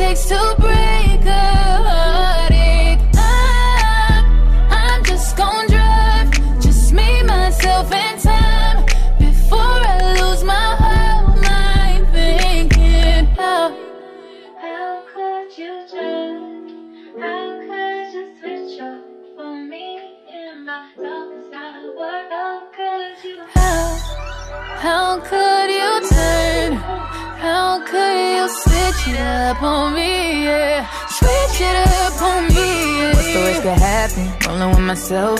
Takes to break a you switch it up on me? Yeah, switch it up on me. Yeah. What's the worst could happen? Rolling with myself.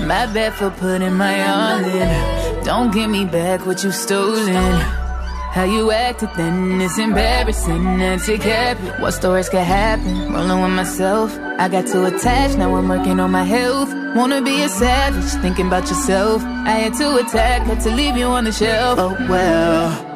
my bad for putting my all in. Don't give me back what you stolen. How you acted then, is embarrassing. That's it, it. What stories could happen? Rolling with myself. I got too attached, now I'm working on my health. Wanna be a savage, thinking about yourself. I had to attack, had to leave you on the shelf. Oh well.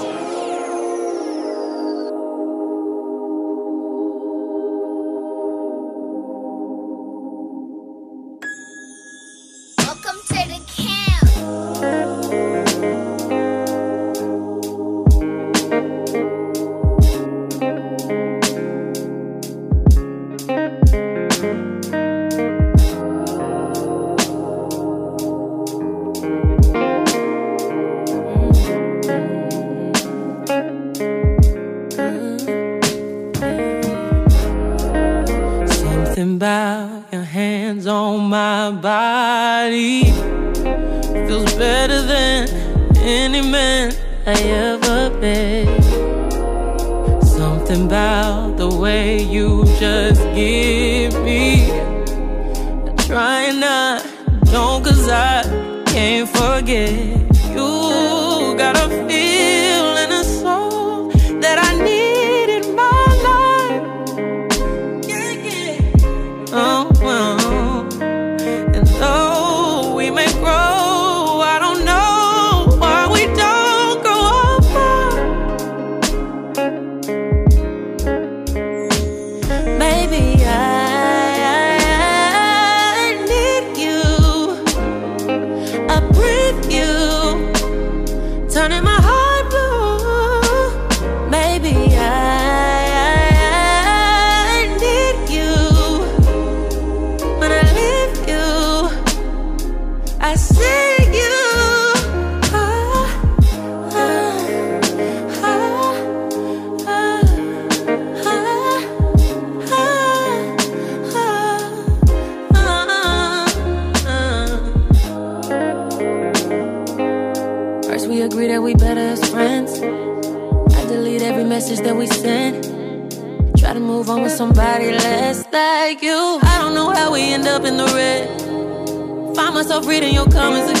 myself reading your comments again.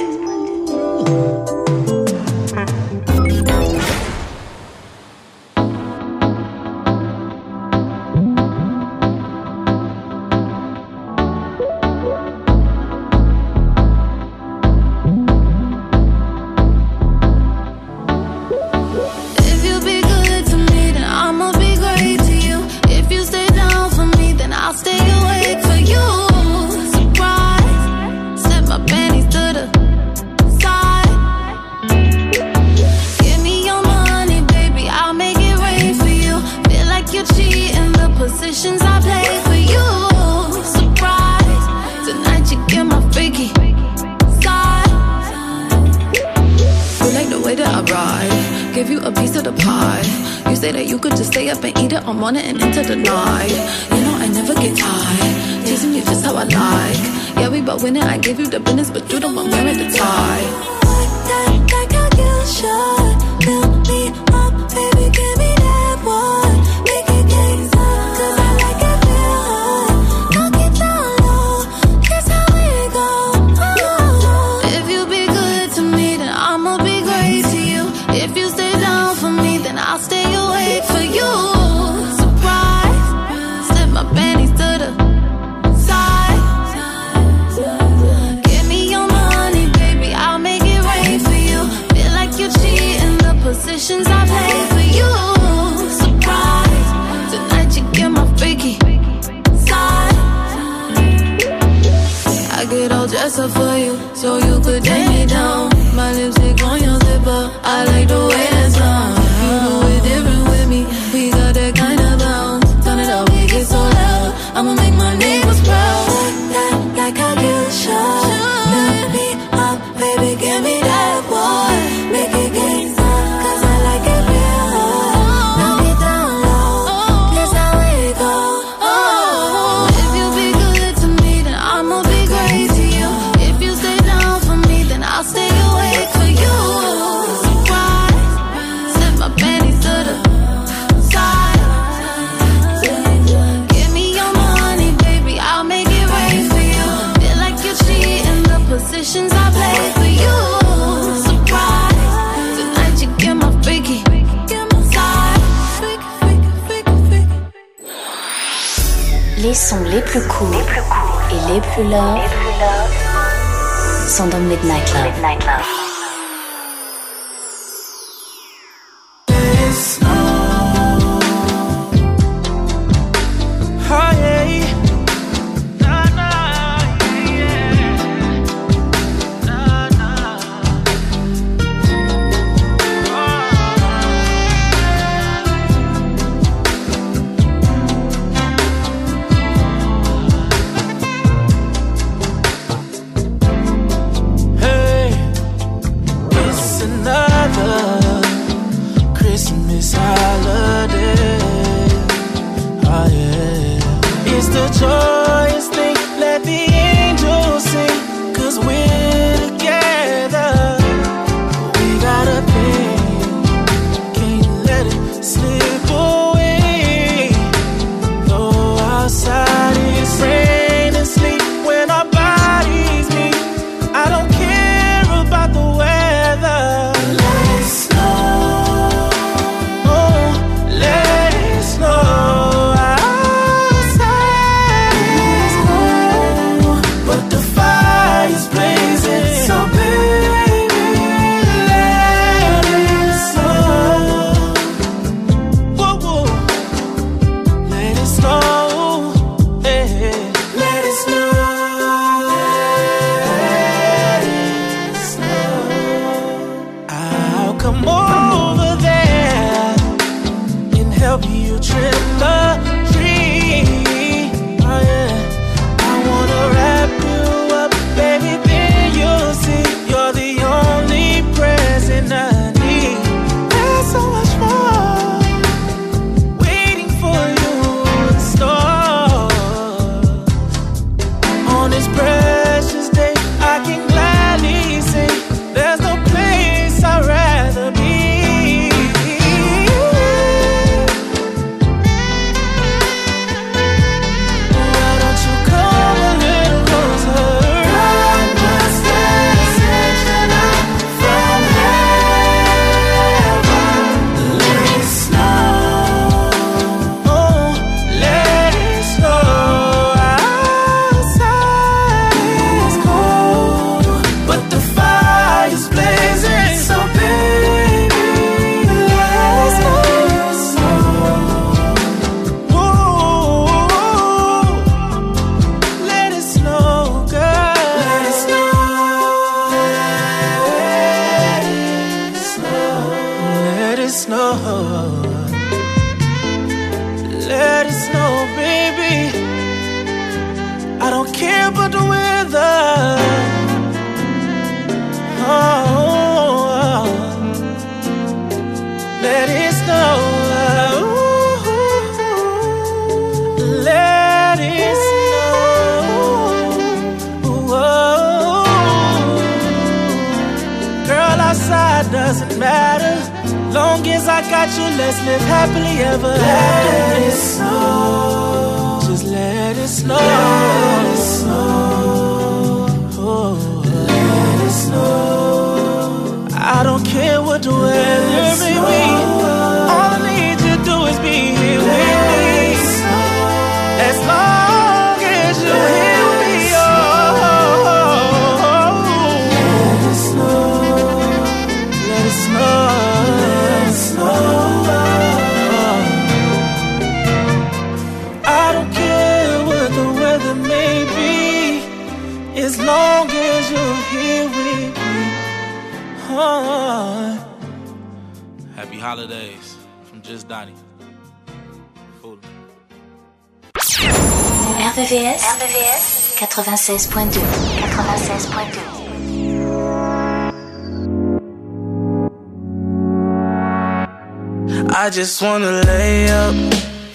RVVS, RVVS 96.2 96.2 I just wanna lay up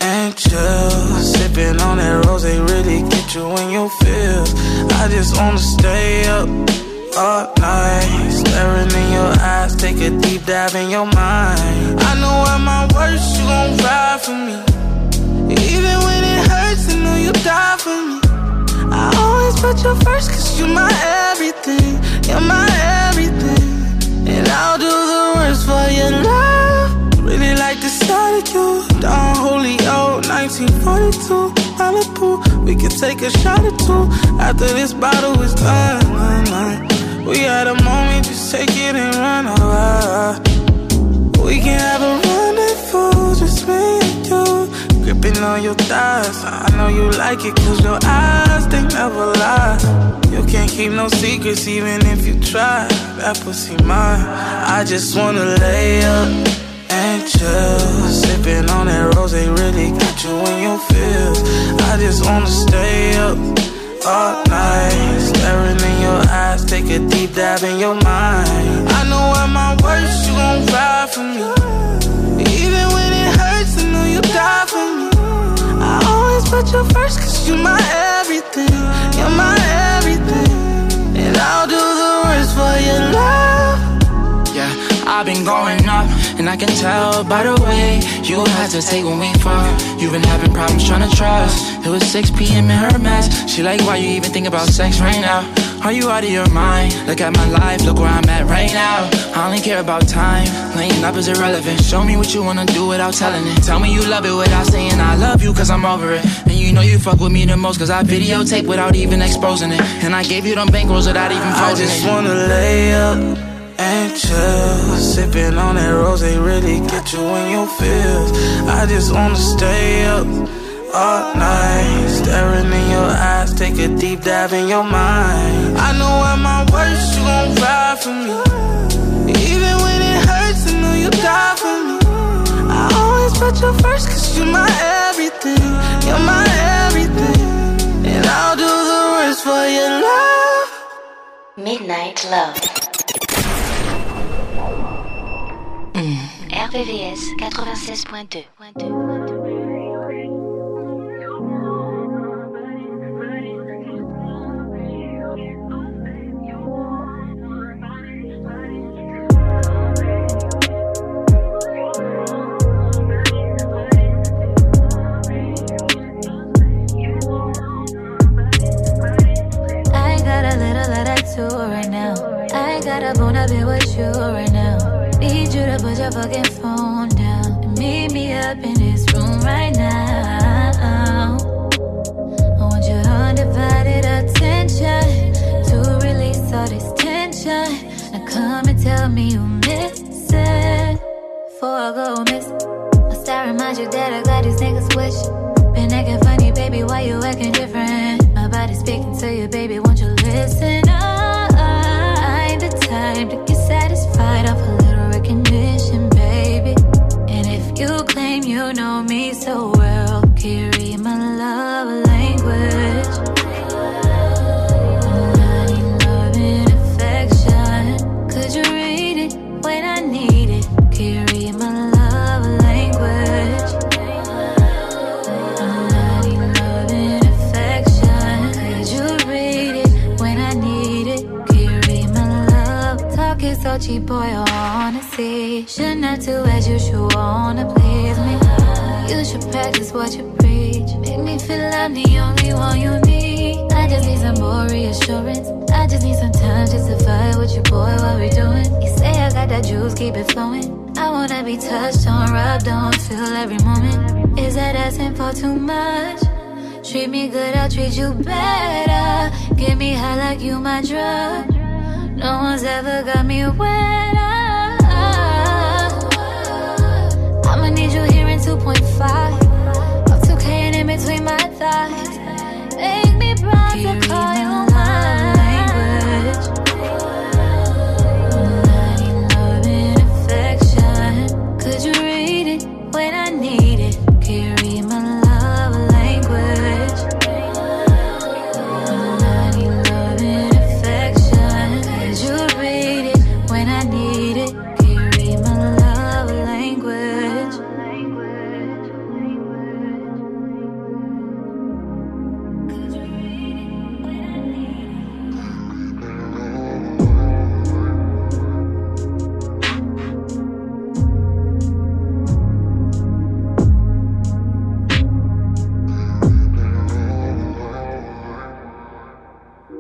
and chill. Sipping on that rose, they really get you in your feels. I just wanna stay up all night. Staring in your eyes, take a deep dive in your mind. I know at my worst, you gon' ride for me. Even when it hurts, I know you die for me. I always put you first, cause you're my everything. You're my everything. And I'll do the worst for your love. Really like the sight of you. Don Julio, 1942, Malibu. We can take a shot or two after this bottle is done. We had a moment, just take it and run away. We can have a rendezvous, just me. Gripping on your thighs. I know you like it, cause your eyes, they never lie. You can't keep no secrets, even if you try. That pussy mine. I just wanna lay up and chill. Sipping on that rose, they really get you in your feels. I just wanna stay up all night. Staring in your eyes, take a deep dive in your mind. I know at my worst, you gon' ride for me. Put you first, cause you're my everything. You're my everything. And I'll do the worst for your love. Yeah, I've been going up, and I can tell by the way you had to hesitate when we fuck. You've been having problems trying to trust. It was 6 p.m. in her mess. She like, why you even think about sex right now? Are you out of your mind? Look at my life, look where I'm at right now. I only care about time. Laying up is irrelevant. Show me what you wanna do without telling it. Tell me you love it without saying I love you, cause I'm over it. And you know you fuck with me the most, cause I videotape without even exposing it. And I gave you them bankrolls without even I just it. wanna lay up and chill. Sipping on that rose, they really get you in your feels. I just wanna stay up all night. Staring in your eyes, take a deep dive in your mind. I know at my worst, you gon' ride for me. Even when it hurts, I know you die for me. I always put you first, cause you're my everything. You're my everything. And I'll do the worst for your love. Midnight Love. Mm. RVVS 96.2. I got a bone to be with you right now. Need you to put your fucking phone down and meet me up in this room right now. I want your undivided attention to release all this tension. Now come and tell me you miss it before I go miss. I remind you that I got these niggas you? Been acting funny, baby, why you acting different? My body's speaking to you, baby, time to get satisfied off a little recognition, baby. And if you claim you know me so well, You should wanna please me. You should practice what you preach. Make me feel I'm the only one you need. I just need some more reassurance. I just need some time just to fight with you, boy. What we doing? You say I got that juice, keep it flowing. I wanna be touched on, rubbed on, feel every moment. Is that asking for too much? Treat me good, I'll treat you better. Get me high like you my drug. No one's ever got me wet. I need you here in 2.5. up 2K and in between my thighs. Make me proud I call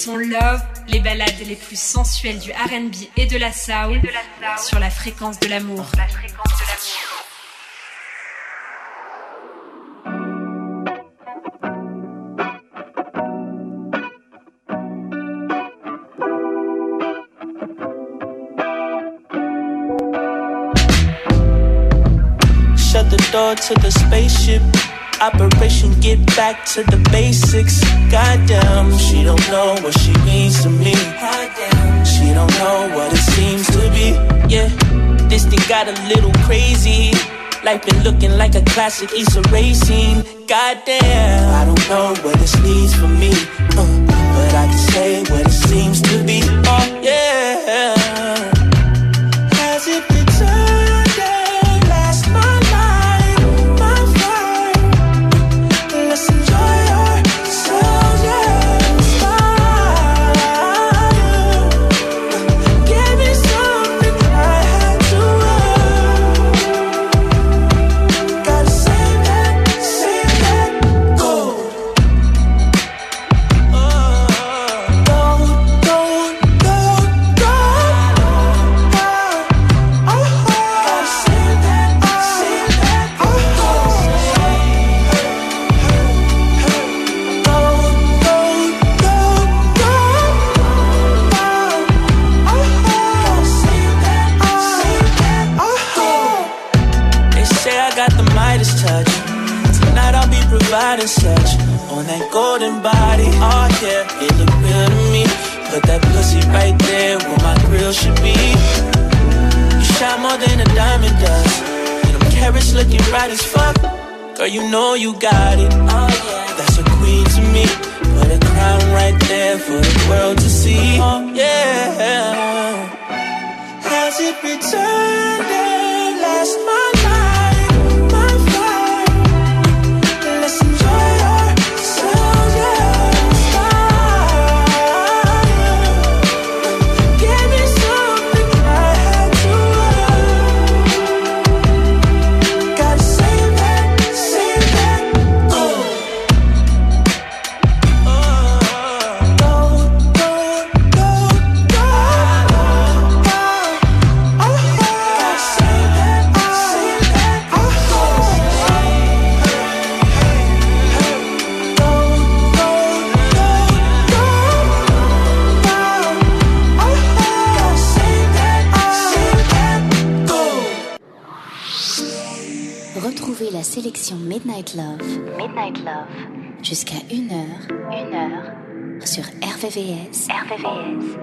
sons love, les balades les plus sensuelles du RB et de la soul sur la fréquence de l'amour. La fréquence de l'amour. Shut the door to the spaceship. Operation get back to the basics. Goddamn, she don't know what she means to me. Goddamn, she don't know what it seems to be. Yeah, this thing got a little crazy. Life been looking like a classic Issa racing. Goddamn, I don't know what this needs for me, uh, but I can say what it seems to Midnight Love. Midnight Love. Jusqu'à 1h. 1h. Sur RVVS. RVVS.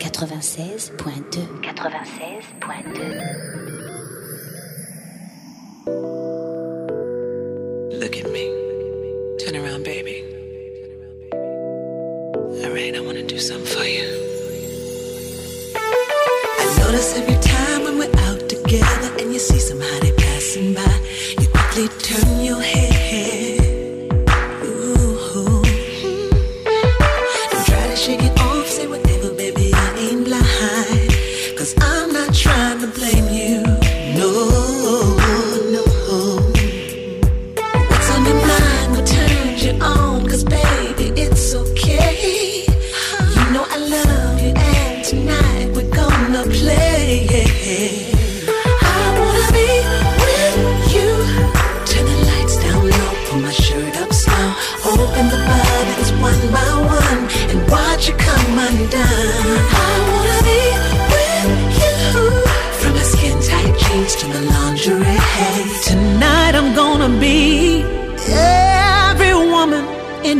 96.2. 96.2. Look at me. Turn around, baby. Alright, I wanna do something for you. I notice every time when we're out together and you see somebody passing by. slowly turn your head.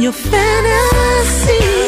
your fantasy.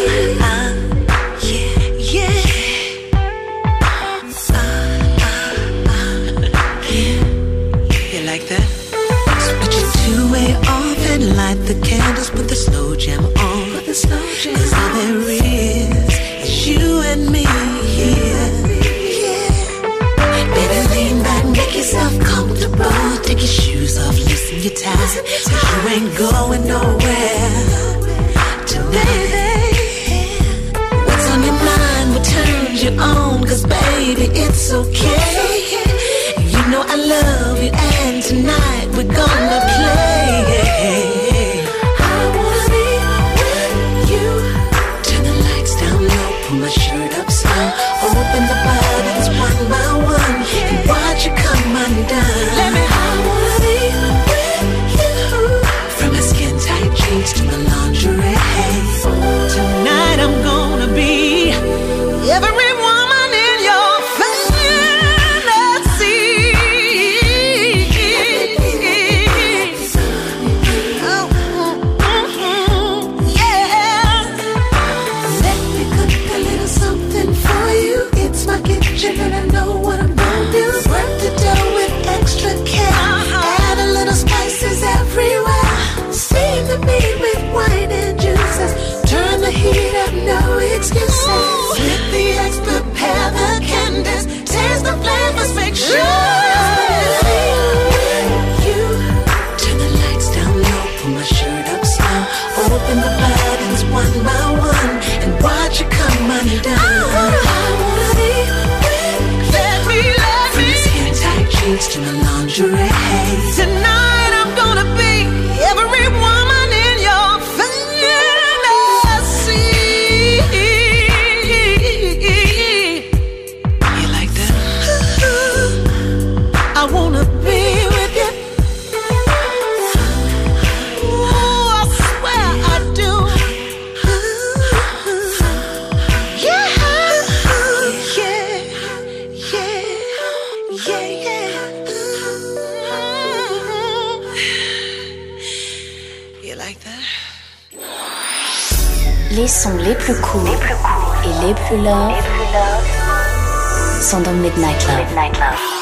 les plus cool et les plus love, sont dans Midnight love.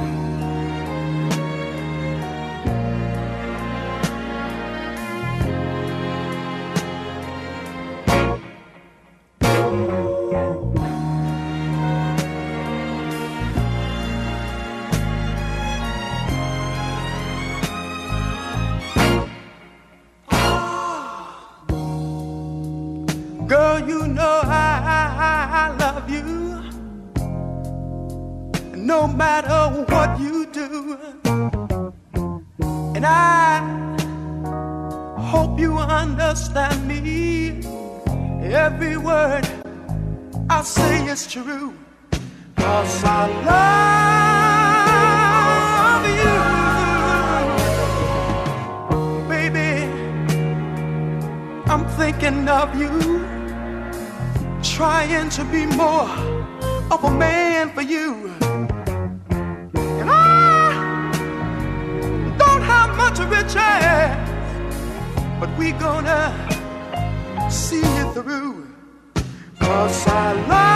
true. Cause I love you. Baby, I'm thinking of you trying to be more of a man for you. And I don't have much riches, but we gonna see it through. Cause I love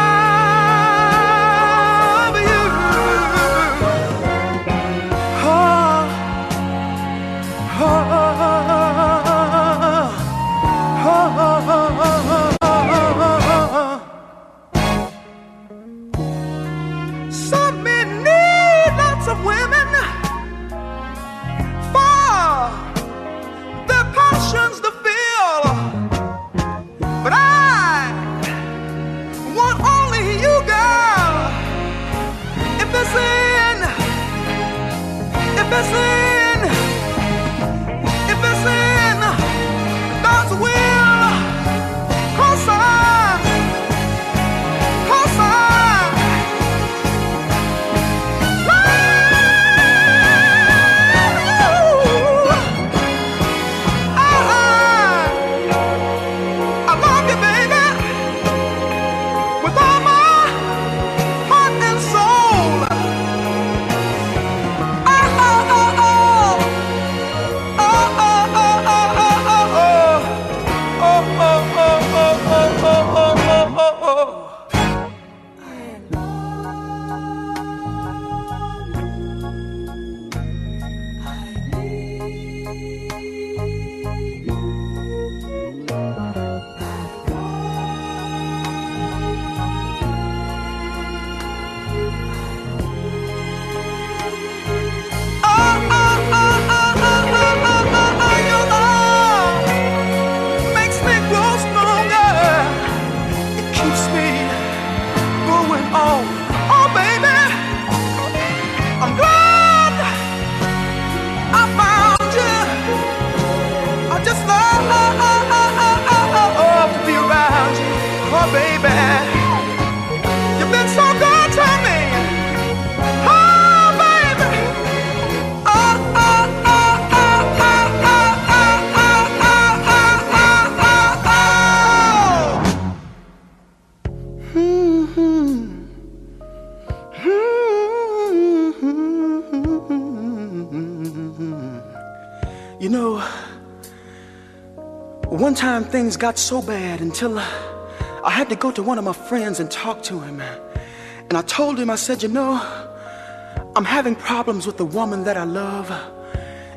if You know, one time things got so bad until uh, I had to go to one of my friends and talk to him. And I told him, I said, You know, I'm having problems with the woman that I love.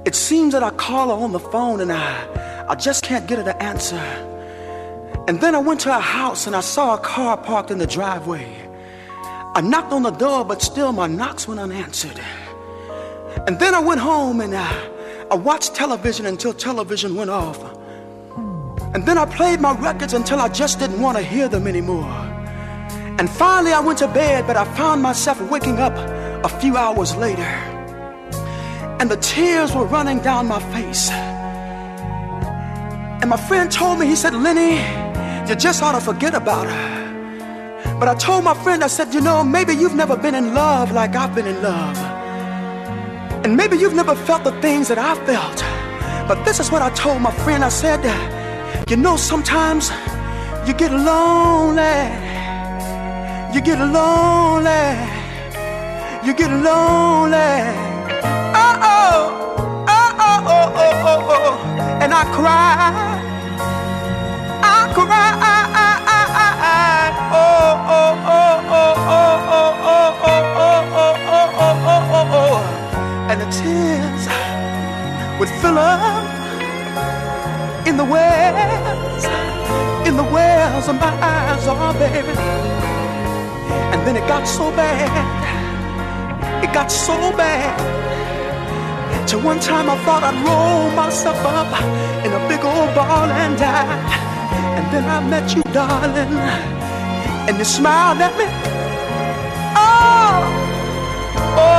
It seems that I call her on the phone and I, I just can't get her to answer. And then I went to her house and I saw a car parked in the driveway. I knocked on the door, but still my knocks went unanswered. And then I went home and I, I watched television until television went off. And then I played my records until I just didn't want to hear them anymore. And finally I went to bed, but I found myself waking up a few hours later. And the tears were running down my face. And my friend told me, he said, Lenny, you just ought to forget about her. But I told my friend, I said, you know, maybe you've never been in love like I've been in love. And maybe you've never felt the things that I felt. But this is what I told my friend. I said, You know, sometimes you get lonely. You get lonely. You get lonely. Oh, oh, oh, oh, oh, oh, oh, oh. And I cry. I cry. Oh, oh, oh. oh. Tears would fill up in the wells, in the wells of my eyes, oh baby. And then it got so bad, it got so bad. Till one time I thought I'd roll myself up in a big old ball and die. And then I met you, darling, and you smiled at me.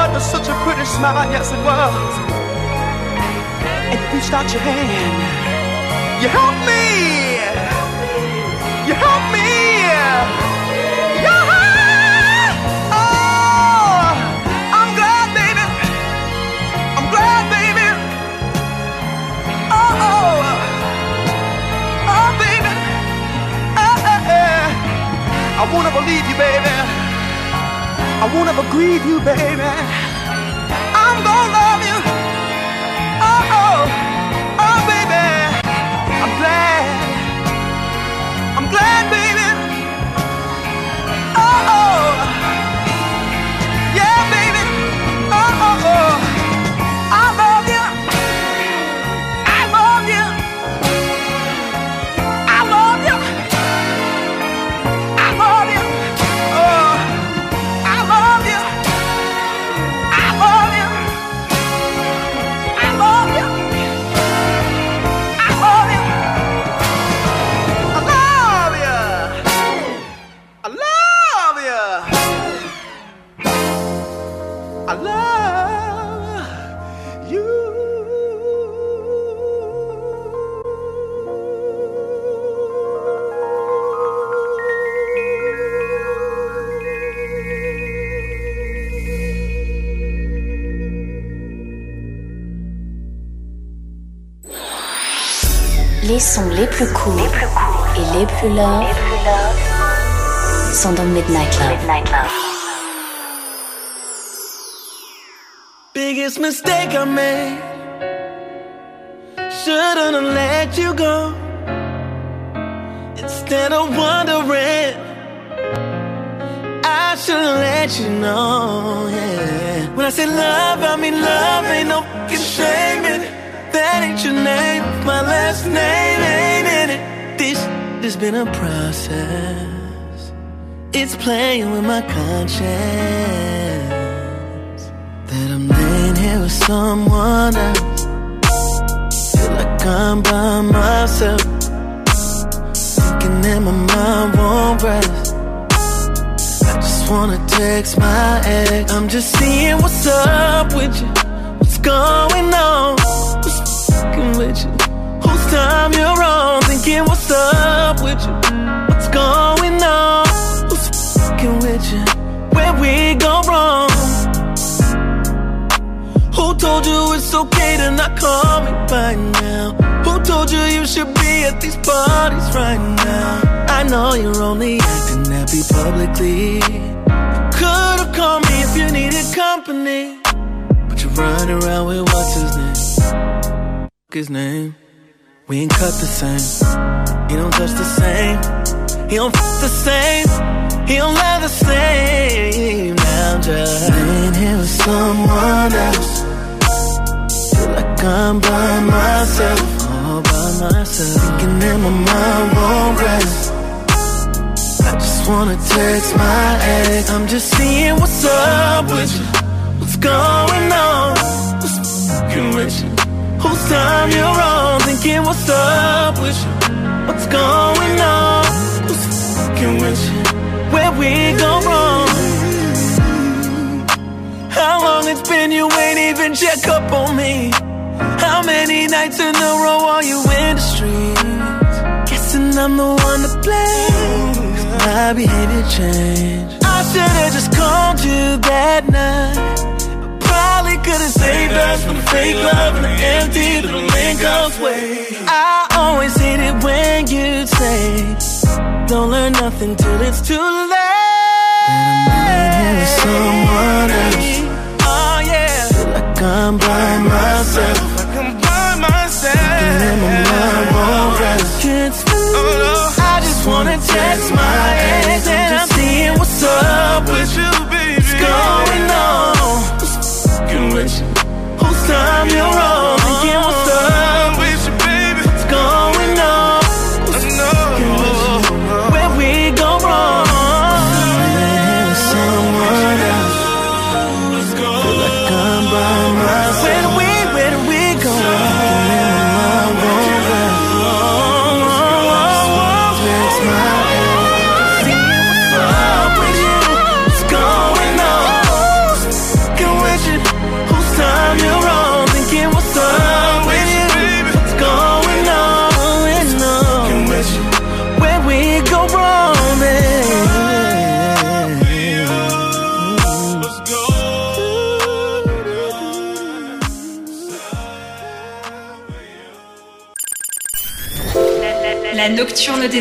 Oh, was such a pretty smile, yes it was. And reached out your hand, you helped me, you helped me. Yeah. Oh, I'm glad, baby. I'm glad, baby. Oh, oh, oh, baby. Eh, eh. I ever leave you, baby. I won't ever grieve you, baby. Sont dans Midnight Love. Biggest mistake I made. Shouldn't have let you go. Instead of wondering, I should have let you know. Yeah. When I say love, I mean love. Ain't no fucking shame in it. That ain't your name. My last name ain't in it. This has been a process. It's playing with my conscience that I'm laying here with someone else. Feel like I'm by myself, thinking that my mind won't rest. I just wanna text my ex. I'm just seeing what's up with you, what's going on, what's fucking with you, whose time you're on, thinking what's up with you, what's going on, you, where we go wrong. Who told you it's okay to not call me by now? Who told you you should be at these parties right now? I know you're only acting happy publicly. Could've called me if you needed company. But you're running around with what's his name? His name. We ain't cut the same. He don't touch the same. He don't f the same. He don't love the same. Now I'm just laying here with someone else. Feel like I'm by myself, all by myself. Thinking that my mind won't rest. I just wanna text my ex. I'm just seeing what's up with you. What's going on? What's fucking with you? Whose time you're on? Thinking what's up with you? It's been you ain't even check up on me? How many nights in a row are you in the streets? Guessing I'm the one to blame. My behavior changed. I should've just called you that night. Probably could've saved us from the fake love and the empty little link way. I always hate it when you say, Don't learn nothing till it's too late. And I'm with someone else. I'm by myself. I'm by myself. And then my mind won't rest. Can't sleep. I just wanna test my ex and I'm seeing what's up with you, baby. What's going on? Who's with you? Time you're?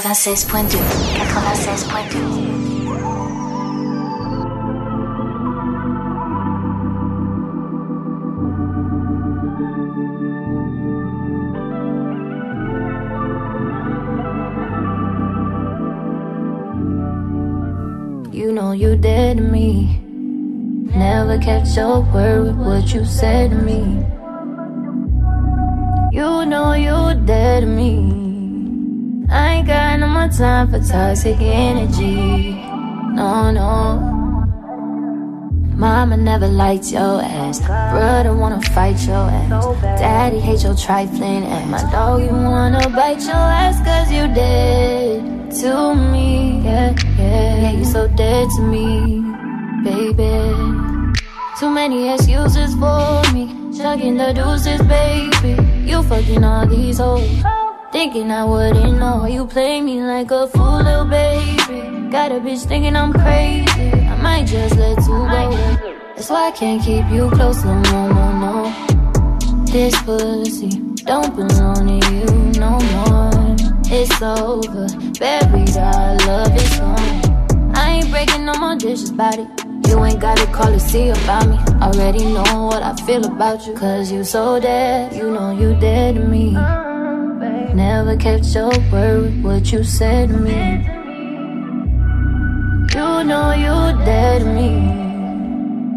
96.2 96.2 You know you to me. Never kept your word with what you said to me. For toxic energy. No, no. Mama never liked your ass. Brother wanna fight your ass. Daddy hate your trifling ass. My dog, you wanna bite your ass cause you dead to me. Yeah, yeah, yeah, you so dead to me, baby. Too many excuses for me. Chugging the deuces, baby. You fucking all these hoes. Thinking I wouldn't know. You play me like a fool, little baby. Got a bitch thinking I'm crazy. I might just let you go. That's why I can't keep you close no more, no, no. This pussy don't belong to you no more. It's over. Buried our love is gone. I ain't breaking no more dishes it. You ain't gotta call to see about me. Already know what I feel about you. Cause you so dead, you know you dead to me. Never kept your word with what you said to me. You know you dead to me.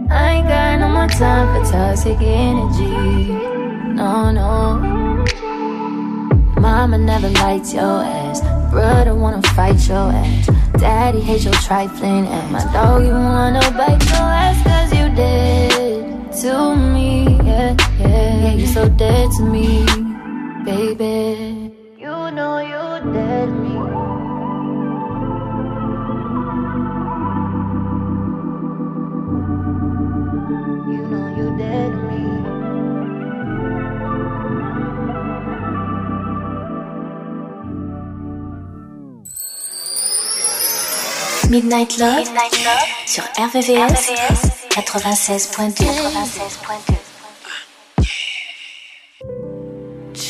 I ain't got no more time for toxic energy. No, no. Mama never liked your ass. Brother wanna fight your ass. Daddy hate your trifling ass. My dog, you wanna bite your ass cause you dead to me. Yeah, yeah, yeah, you so dead to me, baby. You know you dead to me. You know you dead to me. Midnight Love, sur RVVS, 96.2 96.2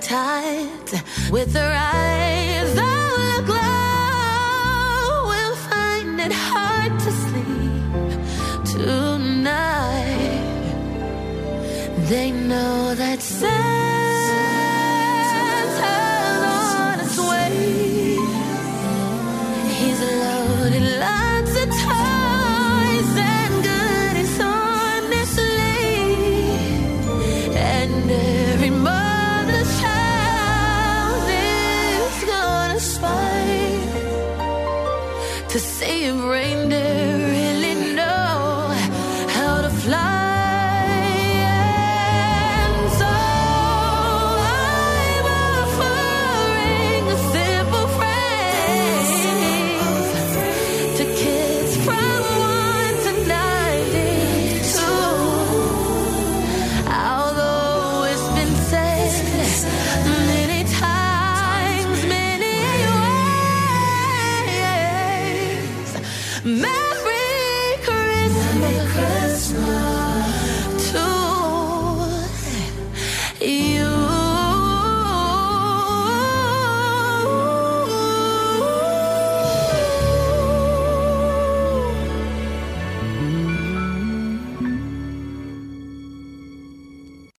Tots with their eyes all aglow We'll find it hard to sleep tonight. They know that